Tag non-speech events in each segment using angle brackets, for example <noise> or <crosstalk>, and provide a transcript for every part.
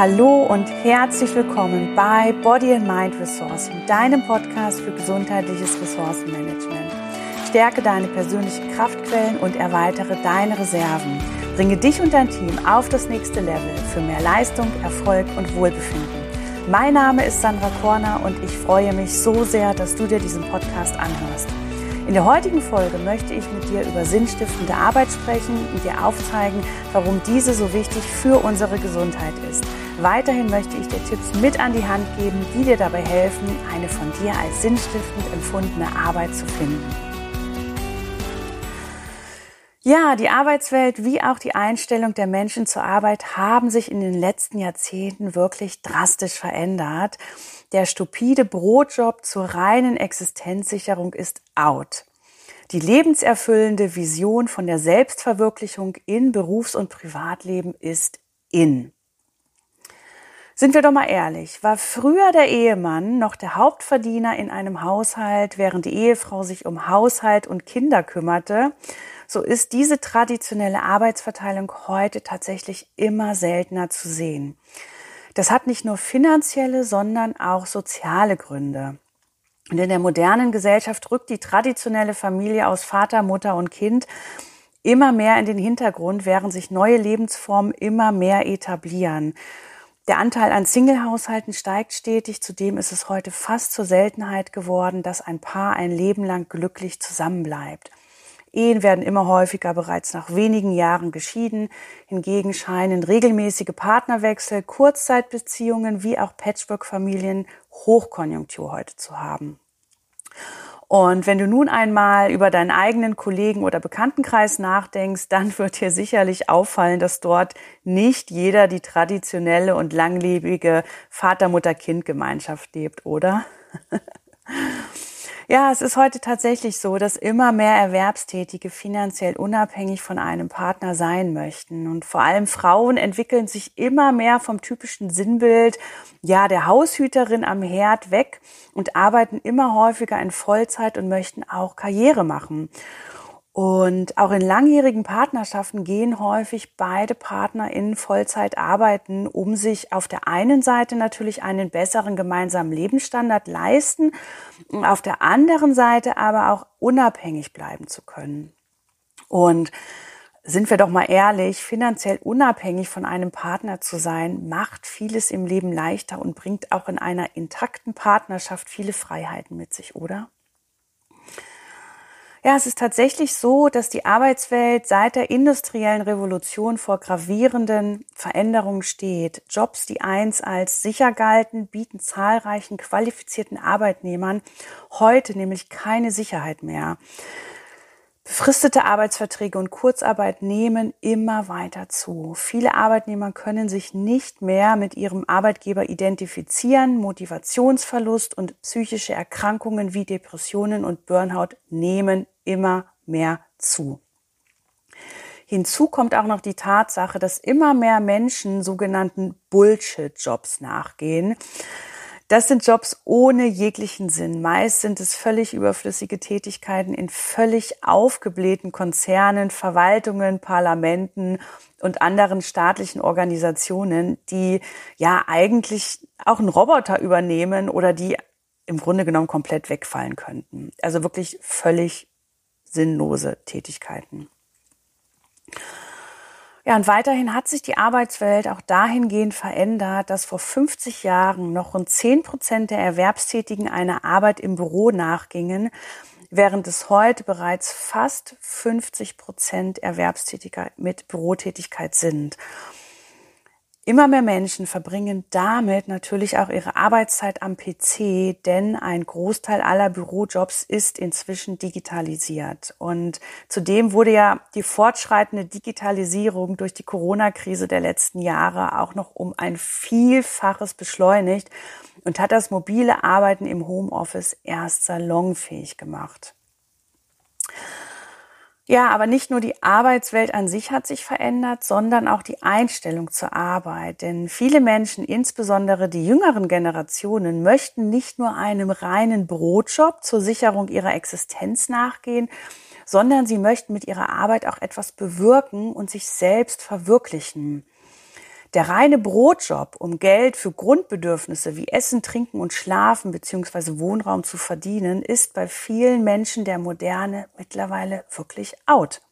Hallo und herzlich willkommen bei Body and Mind Resourcing, deinem Podcast für gesundheitliches Ressourcenmanagement. Stärke deine persönlichen Kraftquellen und erweitere deine Reserven. Bringe dich und dein Team auf das nächste Level für mehr Leistung, Erfolg und Wohlbefinden. Mein Name ist Sandra Korner und ich freue mich so sehr, dass du dir diesen Podcast anhörst. In der heutigen Folge möchte ich mit dir über sinnstiftende Arbeit sprechen und dir aufzeigen, warum diese so wichtig für unsere Gesundheit ist. Weiterhin möchte ich dir Tipps mit an die Hand geben, die dir dabei helfen, eine von dir als sinnstiftend empfundene Arbeit zu finden. Ja, die Arbeitswelt wie auch die Einstellung der Menschen zur Arbeit haben sich in den letzten Jahrzehnten wirklich drastisch verändert. Der stupide Brotjob zur reinen Existenzsicherung ist out. Die lebenserfüllende Vision von der Selbstverwirklichung in Berufs- und Privatleben ist in. Sind wir doch mal ehrlich, war früher der Ehemann noch der Hauptverdiener in einem Haushalt, während die Ehefrau sich um Haushalt und Kinder kümmerte, so ist diese traditionelle Arbeitsverteilung heute tatsächlich immer seltener zu sehen. Das hat nicht nur finanzielle, sondern auch soziale Gründe. Und in der modernen Gesellschaft rückt die traditionelle Familie aus Vater, Mutter und Kind immer mehr in den Hintergrund, während sich neue Lebensformen immer mehr etablieren. Der Anteil an Singlehaushalten steigt stetig. Zudem ist es heute fast zur Seltenheit geworden, dass ein Paar ein Leben lang glücklich zusammenbleibt. Ehen werden immer häufiger bereits nach wenigen Jahren geschieden. Hingegen scheinen regelmäßige Partnerwechsel, Kurzzeitbeziehungen wie auch Patchwork-Familien Hochkonjunktur heute zu haben. Und wenn du nun einmal über deinen eigenen Kollegen oder Bekanntenkreis nachdenkst, dann wird dir sicherlich auffallen, dass dort nicht jeder die traditionelle und langlebige Vater-Mutter-Kind-Gemeinschaft lebt, oder? <laughs> Ja, es ist heute tatsächlich so, dass immer mehr Erwerbstätige finanziell unabhängig von einem Partner sein möchten. Und vor allem Frauen entwickeln sich immer mehr vom typischen Sinnbild, ja, der Haushüterin am Herd weg und arbeiten immer häufiger in Vollzeit und möchten auch Karriere machen. Und auch in langjährigen Partnerschaften gehen häufig beide Partner in Vollzeit arbeiten, um sich auf der einen Seite natürlich einen besseren gemeinsamen Lebensstandard leisten, auf der anderen Seite aber auch unabhängig bleiben zu können. Und sind wir doch mal ehrlich, finanziell unabhängig von einem Partner zu sein, macht vieles im Leben leichter und bringt auch in einer intakten Partnerschaft viele Freiheiten mit sich, oder? Ja, es ist tatsächlich so, dass die Arbeitswelt seit der industriellen Revolution vor gravierenden Veränderungen steht. Jobs, die einst als sicher galten, bieten zahlreichen qualifizierten Arbeitnehmern heute nämlich keine Sicherheit mehr. Befristete Arbeitsverträge und Kurzarbeit nehmen immer weiter zu. Viele Arbeitnehmer können sich nicht mehr mit ihrem Arbeitgeber identifizieren. Motivationsverlust und psychische Erkrankungen wie Depressionen und Burnout nehmen immer mehr zu. Hinzu kommt auch noch die Tatsache, dass immer mehr Menschen sogenannten Bullshit-Jobs nachgehen. Das sind Jobs ohne jeglichen Sinn. Meist sind es völlig überflüssige Tätigkeiten in völlig aufgeblähten Konzernen, Verwaltungen, Parlamenten und anderen staatlichen Organisationen, die ja eigentlich auch einen Roboter übernehmen oder die im Grunde genommen komplett wegfallen könnten. Also wirklich völlig sinnlose Tätigkeiten. Ja, und weiterhin hat sich die Arbeitswelt auch dahingehend verändert, dass vor 50 Jahren noch rund 10 Prozent der Erwerbstätigen einer Arbeit im Büro nachgingen, während es heute bereits fast 50 Prozent Erwerbstätiger mit Bürotätigkeit sind. Immer mehr Menschen verbringen damit natürlich auch ihre Arbeitszeit am PC, denn ein Großteil aller Bürojobs ist inzwischen digitalisiert. Und zudem wurde ja die fortschreitende Digitalisierung durch die Corona-Krise der letzten Jahre auch noch um ein Vielfaches beschleunigt und hat das mobile Arbeiten im Homeoffice erst salonfähig gemacht. Ja, aber nicht nur die Arbeitswelt an sich hat sich verändert, sondern auch die Einstellung zur Arbeit. Denn viele Menschen, insbesondere die jüngeren Generationen, möchten nicht nur einem reinen Brotjob zur Sicherung ihrer Existenz nachgehen, sondern sie möchten mit ihrer Arbeit auch etwas bewirken und sich selbst verwirklichen. Der reine Brotjob, um Geld für Grundbedürfnisse wie Essen, Trinken und Schlafen bzw. Wohnraum zu verdienen, ist bei vielen Menschen der Moderne mittlerweile wirklich out.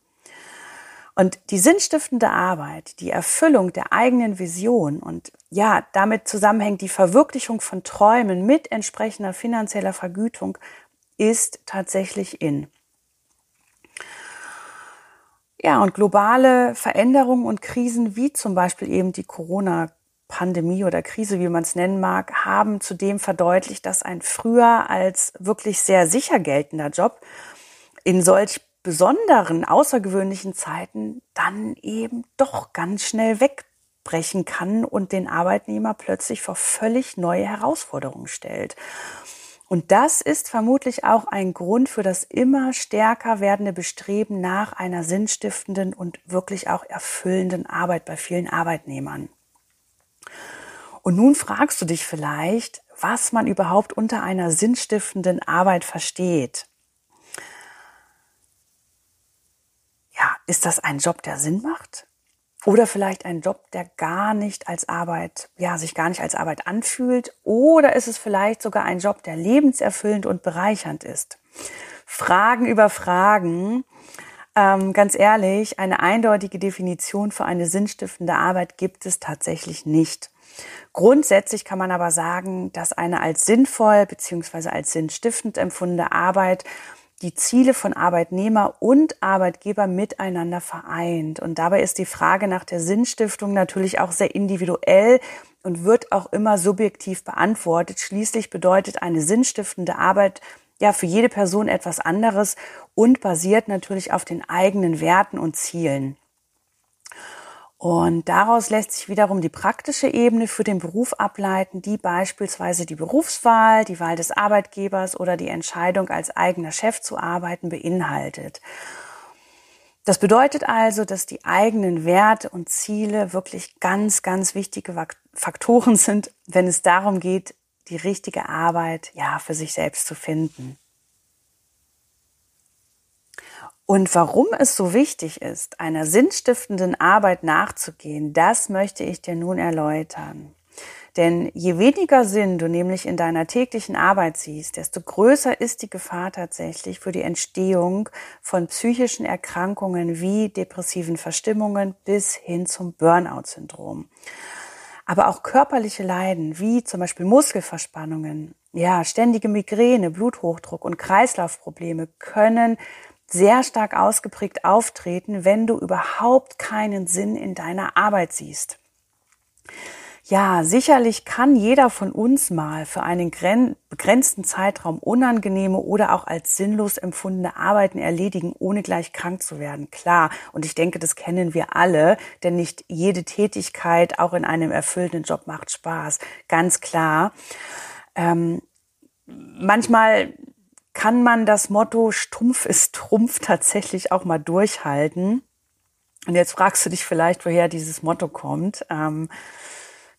Und die sinnstiftende Arbeit, die Erfüllung der eigenen Vision und ja, damit zusammenhängt die Verwirklichung von Träumen mit entsprechender finanzieller Vergütung, ist tatsächlich in. Ja, und globale Veränderungen und Krisen wie zum Beispiel eben die Corona-Pandemie oder Krise, wie man es nennen mag, haben zudem verdeutlicht, dass ein früher als wirklich sehr sicher geltender Job in solch besonderen, außergewöhnlichen Zeiten dann eben doch ganz schnell wegbrechen kann und den Arbeitnehmer plötzlich vor völlig neue Herausforderungen stellt. Und das ist vermutlich auch ein Grund für das immer stärker werdende Bestreben nach einer sinnstiftenden und wirklich auch erfüllenden Arbeit bei vielen Arbeitnehmern. Und nun fragst du dich vielleicht, was man überhaupt unter einer sinnstiftenden Arbeit versteht. Ja, ist das ein Job, der Sinn macht? Oder vielleicht ein Job, der gar nicht als Arbeit, ja, sich gar nicht als Arbeit anfühlt. Oder ist es vielleicht sogar ein Job, der lebenserfüllend und bereichernd ist? Fragen über Fragen. Ähm, ganz ehrlich, eine eindeutige Definition für eine sinnstiftende Arbeit gibt es tatsächlich nicht. Grundsätzlich kann man aber sagen, dass eine als sinnvoll bzw. als sinnstiftend empfundene Arbeit die Ziele von Arbeitnehmer und Arbeitgeber miteinander vereint. Und dabei ist die Frage nach der Sinnstiftung natürlich auch sehr individuell und wird auch immer subjektiv beantwortet. Schließlich bedeutet eine sinnstiftende Arbeit ja für jede Person etwas anderes und basiert natürlich auf den eigenen Werten und Zielen. Und daraus lässt sich wiederum die praktische Ebene für den Beruf ableiten, die beispielsweise die Berufswahl, die Wahl des Arbeitgebers oder die Entscheidung, als eigener Chef zu arbeiten, beinhaltet. Das bedeutet also, dass die eigenen Werte und Ziele wirklich ganz, ganz wichtige Faktoren <laughs> sind, wenn es darum geht, die richtige Arbeit ja für sich selbst zu finden. Und warum es so wichtig ist, einer sinnstiftenden Arbeit nachzugehen, das möchte ich dir nun erläutern. Denn je weniger Sinn du nämlich in deiner täglichen Arbeit siehst, desto größer ist die Gefahr tatsächlich für die Entstehung von psychischen Erkrankungen wie depressiven Verstimmungen bis hin zum Burnout-Syndrom. Aber auch körperliche Leiden wie zum Beispiel Muskelverspannungen, ja, ständige Migräne, Bluthochdruck und Kreislaufprobleme können sehr stark ausgeprägt auftreten, wenn du überhaupt keinen Sinn in deiner Arbeit siehst. Ja, sicherlich kann jeder von uns mal für einen begrenzten Zeitraum unangenehme oder auch als sinnlos empfundene Arbeiten erledigen, ohne gleich krank zu werden. Klar. Und ich denke, das kennen wir alle, denn nicht jede Tätigkeit auch in einem erfüllenden Job macht Spaß. Ganz klar. Ähm, manchmal kann man das Motto Stumpf ist Trumpf tatsächlich auch mal durchhalten. Und jetzt fragst du dich vielleicht, woher dieses Motto kommt. Ähm,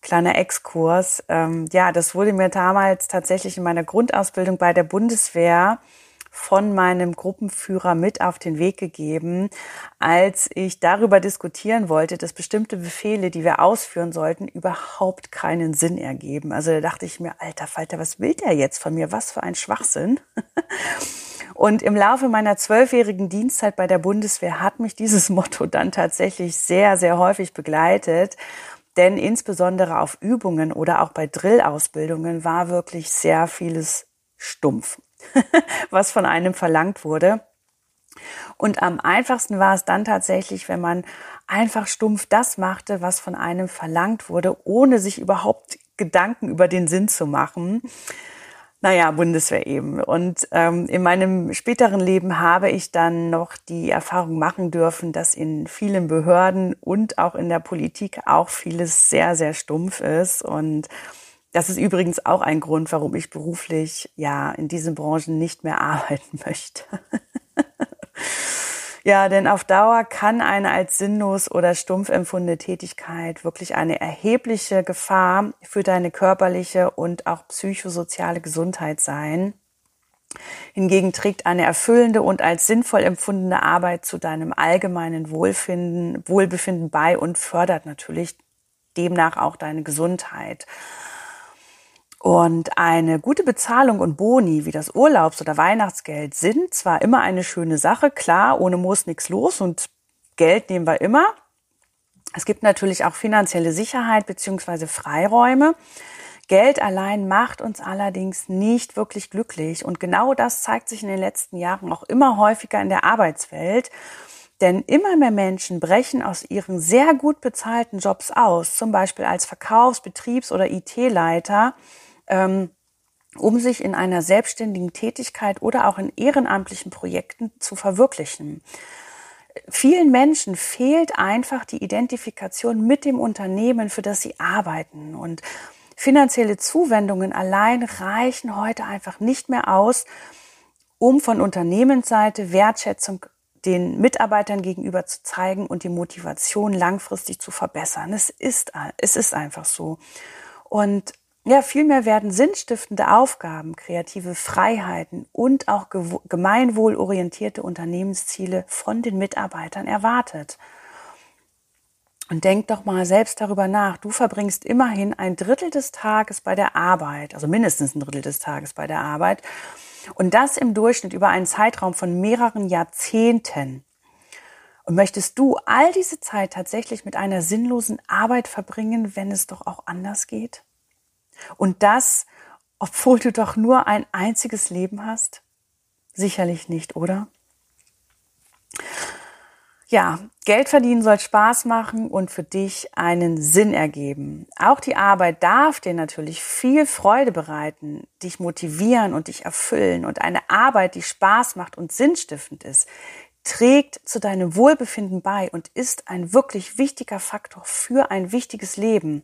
kleiner Exkurs. Ähm, ja, das wurde mir damals tatsächlich in meiner Grundausbildung bei der Bundeswehr von meinem Gruppenführer mit auf den Weg gegeben, als ich darüber diskutieren wollte, dass bestimmte Befehle, die wir ausführen sollten, überhaupt keinen Sinn ergeben. Also da dachte ich mir, alter Falter, was will der jetzt von mir? Was für ein Schwachsinn. <laughs> Und im Laufe meiner zwölfjährigen Dienstzeit bei der Bundeswehr hat mich dieses <laughs> Motto dann tatsächlich sehr, sehr häufig begleitet. Denn insbesondere auf Übungen oder auch bei Drillausbildungen war wirklich sehr vieles stumpf. <laughs> was von einem verlangt wurde. Und am einfachsten war es dann tatsächlich, wenn man einfach stumpf das machte, was von einem verlangt wurde, ohne sich überhaupt Gedanken über den Sinn zu machen. Naja, Bundeswehr eben. Und ähm, in meinem späteren Leben habe ich dann noch die Erfahrung machen dürfen, dass in vielen Behörden und auch in der Politik auch vieles sehr, sehr stumpf ist. Und das ist übrigens auch ein Grund, warum ich beruflich ja in diesen Branchen nicht mehr <laughs> arbeiten möchte. ja, denn auf Dauer kann eine als sinnlos oder stumpf empfundene Tätigkeit wirklich eine erhebliche Gefahr für deine körperliche und auch psychosoziale Gesundheit sein. Hingegen trägt eine erfüllende und als sinnvoll empfundene Arbeit zu deinem allgemeinen Wohlfinden, Wohlbefinden bei und fördert natürlich demnach auch deine Gesundheit. Und eine gute Bezahlung und Boni wie das Urlaubs- oder Weihnachtsgeld sind zwar immer eine schöne Sache, klar, ohne Moos nichts los und Geld nehmen wir immer. Es gibt natürlich auch finanzielle Sicherheit beziehungsweise Freiräume. Geld allein macht uns allerdings nicht wirklich glücklich. Und genau das zeigt sich in den letzten Jahren auch immer häufiger in der Arbeitswelt. Denn immer mehr Menschen brechen aus ihren sehr gut bezahlten Jobs aus, zum Beispiel als Verkaufs-, Betriebs- oder IT-Leiter, ähm, um sich in einer selbstständigen Tätigkeit oder auch in ehrenamtlichen Projekten zu verwirklichen. Vielen Menschen fehlt einfach die Identifikation mit dem Unternehmen, für das sie arbeiten. Und finanzielle Zuwendungen allein reichen heute einfach nicht mehr aus, um von Unternehmensseite Wertschätzung den Mitarbeitern gegenüber zu zeigen und die Motivation langfristig zu verbessern. Es ist, es ist einfach so. Und ja, vielmehr werden sinnstiftende Aufgaben, kreative Freiheiten und auch gemeinwohlorientierte Unternehmensziele von den Mitarbeitern erwartet. Und denk doch mal selbst darüber nach. Du verbringst immerhin ein Drittel des Tages bei der Arbeit, also mindestens ein Drittel des Tages bei der Arbeit. Und das im Durchschnitt über einen Zeitraum von mehreren Jahrzehnten. Und möchtest du all diese Zeit tatsächlich mit einer sinnlosen Arbeit verbringen, wenn es doch auch anders geht? Und das, obwohl du doch nur ein einziges Leben hast? Sicherlich nicht, oder? Ja, Geld verdienen soll Spaß machen und für dich einen Sinn ergeben. Auch die Arbeit darf dir natürlich viel Freude bereiten, dich motivieren und dich erfüllen. Und eine Arbeit, die Spaß macht und sinnstiftend ist, trägt zu deinem Wohlbefinden bei und ist ein wirklich wichtiger Faktor für ein wichtiges Leben.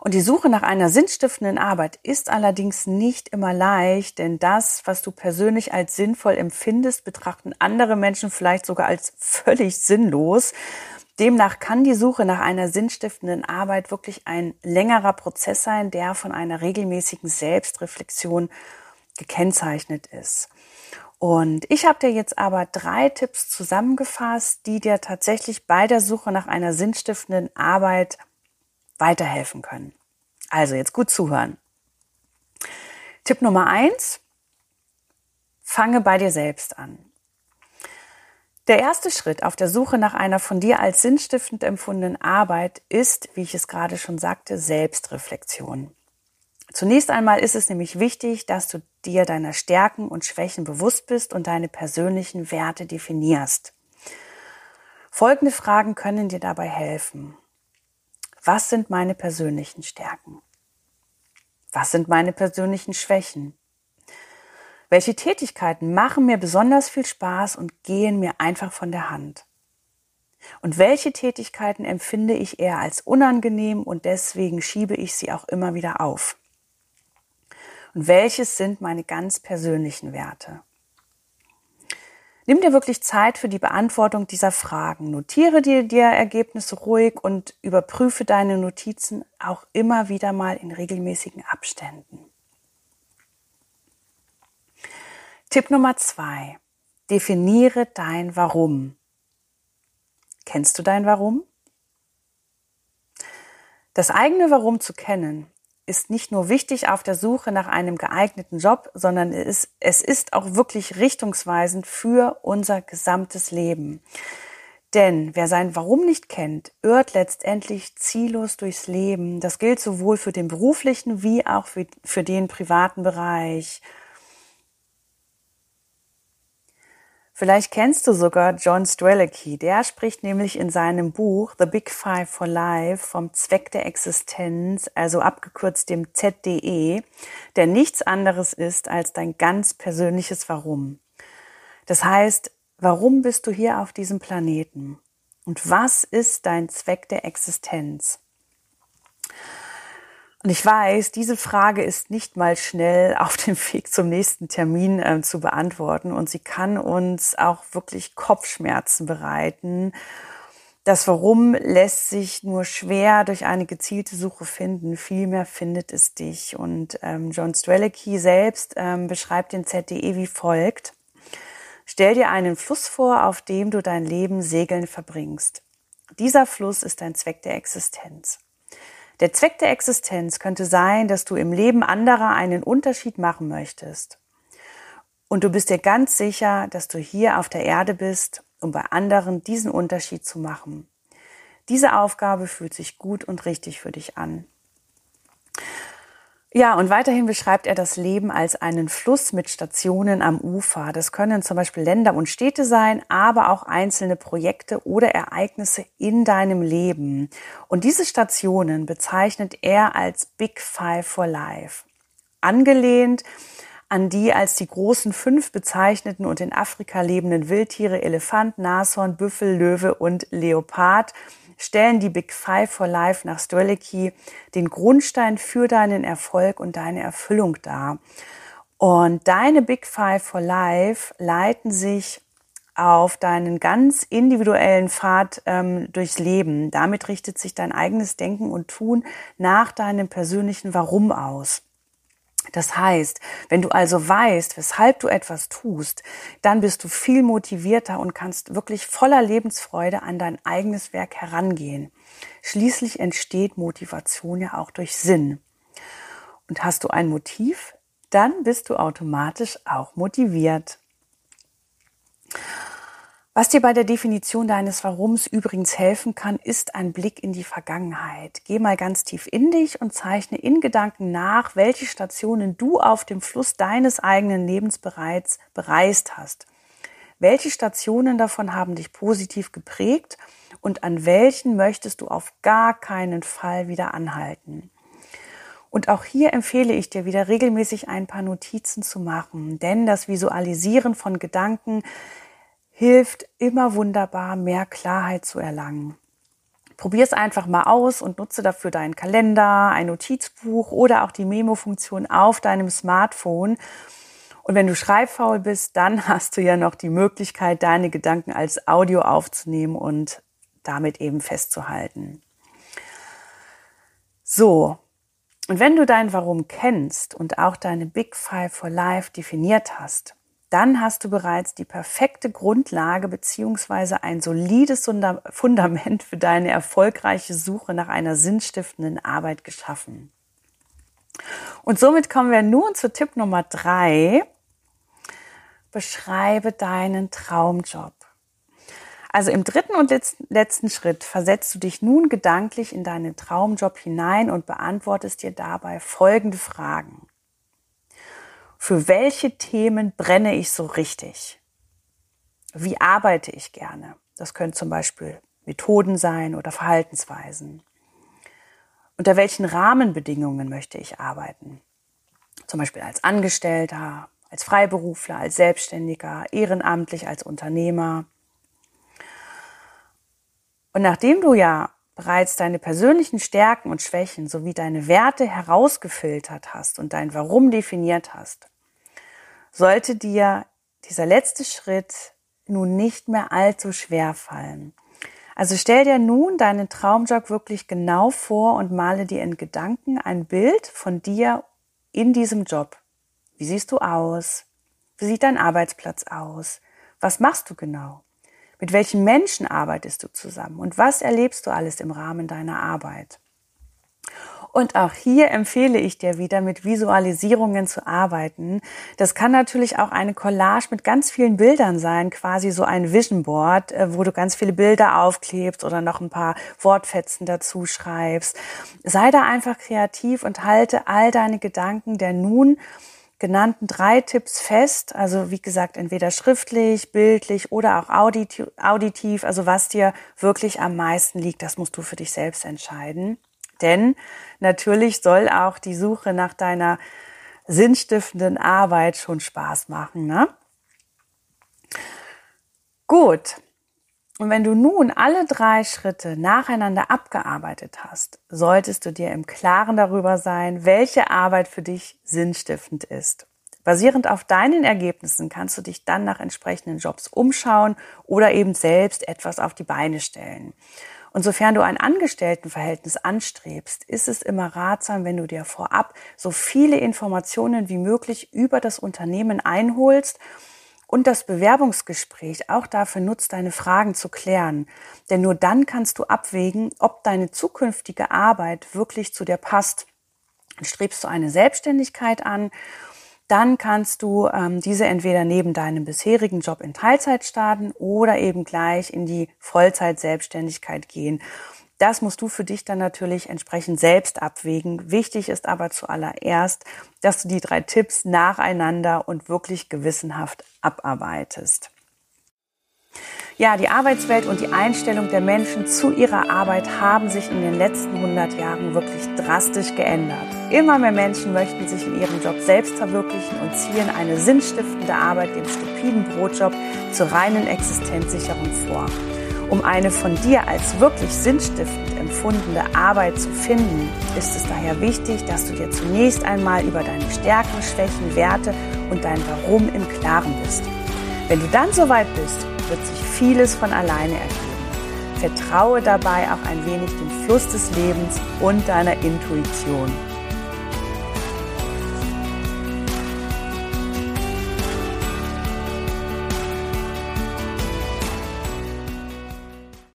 Und die Suche nach einer sinnstiftenden Arbeit ist allerdings nicht immer leicht, denn das, was du persönlich als sinnvoll empfindest, betrachten andere Menschen vielleicht sogar als völlig sinnlos. Demnach kann die Suche nach einer sinnstiftenden Arbeit wirklich ein längerer Prozess sein, der von einer regelmäßigen Selbstreflexion gekennzeichnet ist. Und ich habe dir jetzt aber drei Tipps zusammengefasst, die dir tatsächlich bei der Suche nach einer sinnstiftenden Arbeit weiterhelfen können. Also jetzt gut zuhören. Tipp Nummer eins, fange bei dir selbst an. Der erste Schritt auf der Suche nach einer von dir als sinnstiftend empfundenen Arbeit ist, wie ich es gerade schon sagte, Selbstreflexion. Zunächst einmal ist es nämlich wichtig, dass du dir deiner Stärken und Schwächen bewusst bist und deine persönlichen Werte definierst. Folgende Fragen können dir dabei helfen. Was sind meine persönlichen Stärken? Was sind meine persönlichen Schwächen? Welche Tätigkeiten machen mir besonders viel Spaß und gehen mir einfach von der Hand? Und welche Tätigkeiten empfinde ich eher als unangenehm und deswegen schiebe ich sie auch immer wieder auf? Und welches sind meine ganz persönlichen Werte? Nimm dir wirklich Zeit für die Beantwortung dieser Fragen. Notiere dir die Ergebnisse ruhig und überprüfe deine Notizen auch immer wieder mal in regelmäßigen Abständen. Tipp Nummer zwei. Definiere dein Warum. Kennst du dein Warum? Das eigene Warum zu kennen ist nicht nur wichtig auf der Suche nach einem geeigneten Job, sondern es, es ist auch wirklich richtungsweisend für unser gesamtes Leben. Denn wer sein Warum nicht kennt, irrt letztendlich ziellos durchs Leben. Das gilt sowohl für den beruflichen wie auch für, für den privaten Bereich. Vielleicht kennst du sogar John Strelicky. Der spricht nämlich in seinem Buch The Big Five for Life vom Zweck der Existenz, also abgekürzt dem ZDE, der nichts anderes ist als dein ganz persönliches Warum. Das heißt, warum bist du hier auf diesem Planeten? Und was ist dein Zweck der Existenz? Und ich weiß, diese Frage ist nicht mal schnell <laughs> auf dem Weg zum nächsten Termin äh, zu beantworten und sie kann uns auch wirklich Kopfschmerzen bereiten. Das Warum lässt sich nur schwer durch eine gezielte Suche finden. Vielmehr findet es dich. Und ähm, John Strelicky selbst ähm, beschreibt den ZDE wie folgt. Stell dir einen Fluss vor, auf dem du dein Leben segeln verbringst. Dieser Fluss ist dein Zweck der Existenz. Der Zweck der Existenz könnte sein, dass du im Leben anderer einen Unterschied machen möchtest. Und du bist dir ganz sicher, dass du hier auf der Erde bist, um bei anderen diesen Unterschied zu machen. Diese Aufgabe fühlt sich gut und richtig für dich an. Ja, und weiterhin beschreibt er das Leben als einen Fluss mit Stationen am Ufer. Das können zum Beispiel Länder und Städte sein, aber auch einzelne Projekte oder Ereignisse in deinem Leben. Und diese Stationen bezeichnet er als Big Five for Life. Angelehnt an die als die großen fünf bezeichneten und in Afrika lebenden Wildtiere Elefant, Nashorn, Büffel, Löwe und Leopard stellen die Big Five for Life nach Strelicky den Grundstein für deinen Erfolg und deine Erfüllung dar. Und deine Big Five for Life leiten sich auf deinen ganz individuellen Pfad ähm, durchs Leben. Damit richtet sich dein eigenes Denken und Tun nach deinem persönlichen Warum aus. Das heißt, wenn du also weißt, weshalb du etwas tust, dann bist du viel motivierter und kannst wirklich voller Lebensfreude an dein eigenes Werk herangehen. Schließlich entsteht Motivation ja auch durch Sinn. Und hast du ein Motiv, dann bist du automatisch auch motiviert. Was dir bei der Definition deines Warums übrigens helfen kann, ist ein Blick in die Vergangenheit. Geh mal ganz tief in dich und zeichne in Gedanken nach, welche Stationen du auf dem Fluss deines eigenen Lebens bereits bereist hast. Welche Stationen davon haben dich positiv geprägt und an welchen möchtest du auf gar keinen Fall wieder anhalten? Und auch hier empfehle ich dir wieder regelmäßig ein paar Notizen zu machen, denn das Visualisieren von Gedanken hilft immer wunderbar, mehr Klarheit zu erlangen. Probier es einfach mal aus und nutze dafür deinen Kalender, ein Notizbuch oder auch die Memo-Funktion auf deinem Smartphone. Und wenn du schreibfaul bist, dann <laughs> hast du ja noch die Möglichkeit, deine Gedanken als Audio aufzunehmen und damit eben festzuhalten. So. Und wenn du dein Warum kennst und auch deine Big Five for Life definiert hast, dann hast du bereits die perfekte Grundlage beziehungsweise ein solides Fundament für deine erfolgreiche Suche nach einer sinnstiftenden Arbeit geschaffen. Und somit kommen wir nun zu Tipp Nummer drei. Beschreibe deinen Traumjob. Also im dritten und letzten Schritt versetzt du dich nun gedanklich in deinen Traumjob hinein und beantwortest dir dabei folgende Fragen für welche Themen brenne ich so richtig? Wie arbeite ich gerne? Das können zum Beispiel Methoden sein oder Verhaltensweisen. Unter welchen Rahmenbedingungen möchte ich arbeiten? Zum Beispiel als Angestellter, als Freiberufler, als Selbstständiger, ehrenamtlich, als Unternehmer. Und nachdem du ja bereits deine persönlichen Stärken und Schwächen sowie deine Werte herausgefiltert hast und dein Warum definiert hast, sollte dir dieser letzte Schritt nun nicht mehr allzu schwer fallen. Also stell dir nun deinen Traumjob wirklich genau vor und male dir in Gedanken ein Bild von dir in diesem Job. Wie siehst du aus? Wie sieht dein Arbeitsplatz aus? Was machst du genau? Mit welchen Menschen arbeitest du zusammen? Und was erlebst du alles im Rahmen deiner Arbeit? Und auch hier empfehle ich dir wieder, mit Visualisierungen zu arbeiten. Das kann natürlich auch eine Collage mit ganz vielen Bildern sein, quasi so ein Vision Board, äh, wo du ganz viele Bilder aufklebst oder noch ein paar Wortfetzen dazu schreibst. Sei da einfach kreativ und halte all deine Gedanken der nun genannten drei Tipps fest. Also wie gesagt, entweder schriftlich, bildlich oder auch auditiv. Also was dir wirklich am meisten liegt, das musst du für dich selbst entscheiden. Denn natürlich soll auch die Suche nach deiner sinnstiftenden Arbeit schon Spaß machen. Ne? Gut. Und wenn du nun alle drei Schritte nacheinander abgearbeitet hast, solltest du dir im Klaren darüber sein, welche Arbeit für dich sinnstiftend ist. Basierend auf deinen Ergebnissen kannst du dich dann nach entsprechenden Jobs umschauen oder eben selbst etwas auf die Beine stellen. Und sofern du ein Angestelltenverhältnis anstrebst, ist es immer ratsam, wenn du dir vorab so viele Informationen wie möglich über das Unternehmen einholst Und das Bewerbungsgespräch auch dafür nutzt, deine Fragen zu klären. Denn nur dann kannst du abwägen, ob deine zukünftige Arbeit wirklich zu dir passt. Strebst du eine Selbstständigkeit an dann kannst du ähm, diese entweder neben deinem bisherigen Job in Teilzeit starten oder eben gleich in die Vollzeit-Selbstständigkeit gehen. Das musst du für dich dann natürlich entsprechend selbst abwägen. Wichtig ist aber zuallererst, dass du die drei Tipps nacheinander und wirklich gewissenhaft abarbeitest. Ja, die Arbeitswelt und die Einstellung der Menschen zu ihrer Arbeit haben sich in den letzten 100 Jahren wirklich drastisch geändert. Immer mehr Menschen möchten sich in ihrem Job selbst verwirklichen und ziehen eine sinnstiftende Arbeit dem stupiden Brotjob zur reinen Existenzsicherung vor. Um eine von dir als wirklich sinnstiftend empfundene Arbeit zu finden, ist es daher wichtig, dass du dir zunächst einmal über deine Stärken, Schwächen, Werte und dein Warum im Klaren bist. Wenn du dann soweit bist, wird sich vieles von alleine ergeben. Vertraue dabei auch ein wenig dem Fluss des Lebens und deiner Intuition.